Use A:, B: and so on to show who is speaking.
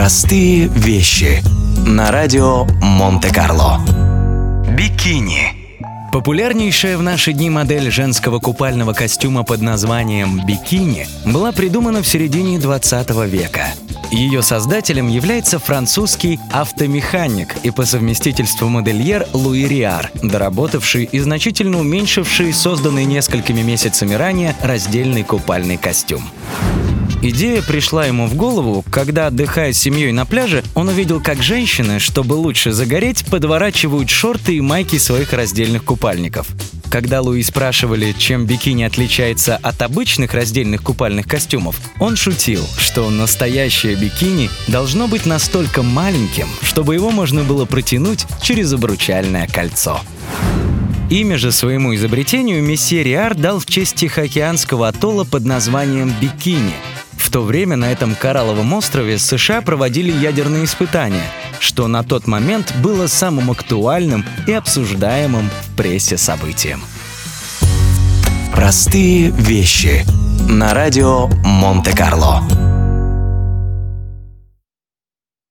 A: Простые вещи на радио Монте-Карло. Бикини.
B: Популярнейшая в наши дни модель женского купального костюма под названием «бикини» была придумана в середине 20 века. Ее создателем является французский автомеханик и по совместительству модельер Луи Риар, доработавший и значительно уменьшивший созданный несколькими месяцами ранее раздельный купальный костюм. Идея пришла ему в голову, когда, отдыхая с семьей на пляже, он увидел, как женщины, чтобы лучше загореть, подворачивают шорты и майки своих раздельных купальников. Когда Луи спрашивали, чем бикини отличается от обычных раздельных купальных костюмов, он шутил, что настоящее бикини должно быть настолько маленьким, чтобы его можно было протянуть через обручальное кольцо. Имя же своему изобретению месье Риар дал в честь Тихоокеанского атолла под названием Бикини – в то время на этом коралловом острове США проводили ядерные испытания, что на тот момент было самым актуальным и обсуждаемым в прессе событием.
A: Простые вещи на радио Монте-Карло.